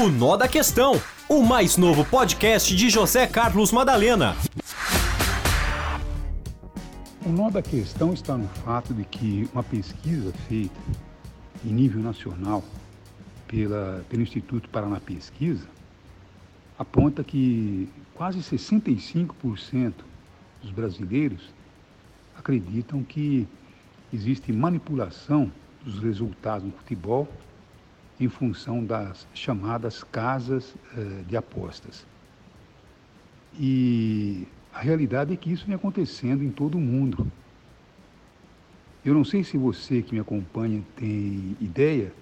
O Nó da Questão, o mais novo podcast de José Carlos Madalena. O nó da questão está no fato de que uma pesquisa feita em nível nacional pela, pelo Instituto Paraná Pesquisa aponta que quase 65% dos brasileiros acreditam que existe manipulação dos resultados no futebol em função das chamadas casas eh, de apostas. E a realidade é que isso vem acontecendo em todo o mundo. Eu não sei se você que me acompanha tem ideia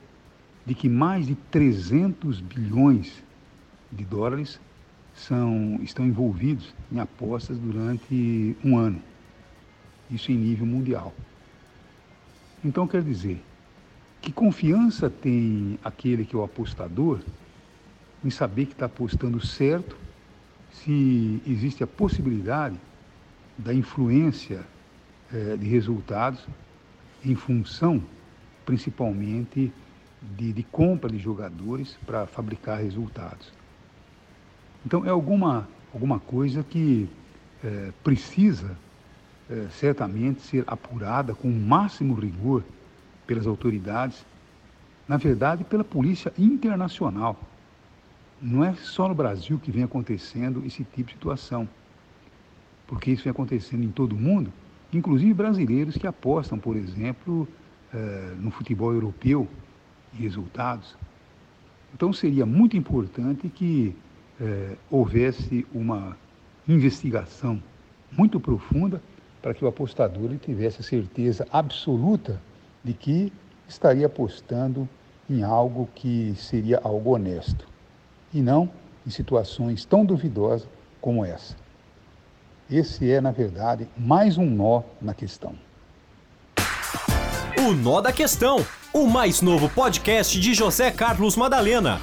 de que mais de 300 bilhões de dólares são, estão envolvidos em apostas durante um ano. Isso em nível mundial. Então, quer dizer, confiança tem aquele que é o apostador em saber que está apostando certo, se existe a possibilidade da influência eh, de resultados em função, principalmente, de, de compra de jogadores para fabricar resultados. Então, é alguma, alguma coisa que eh, precisa eh, certamente ser apurada com o máximo rigor pelas autoridades, na verdade pela polícia internacional. Não é só no Brasil que vem acontecendo esse tipo de situação, porque isso vem acontecendo em todo o mundo, inclusive brasileiros que apostam, por exemplo, eh, no futebol europeu e resultados. Então seria muito importante que eh, houvesse uma investigação muito profunda para que o apostador tivesse a certeza absoluta de que estaria apostando em algo que seria algo honesto e não em situações tão duvidosas como essa. Esse é, na verdade, mais um nó na questão. O Nó da Questão, o mais novo podcast de José Carlos Madalena.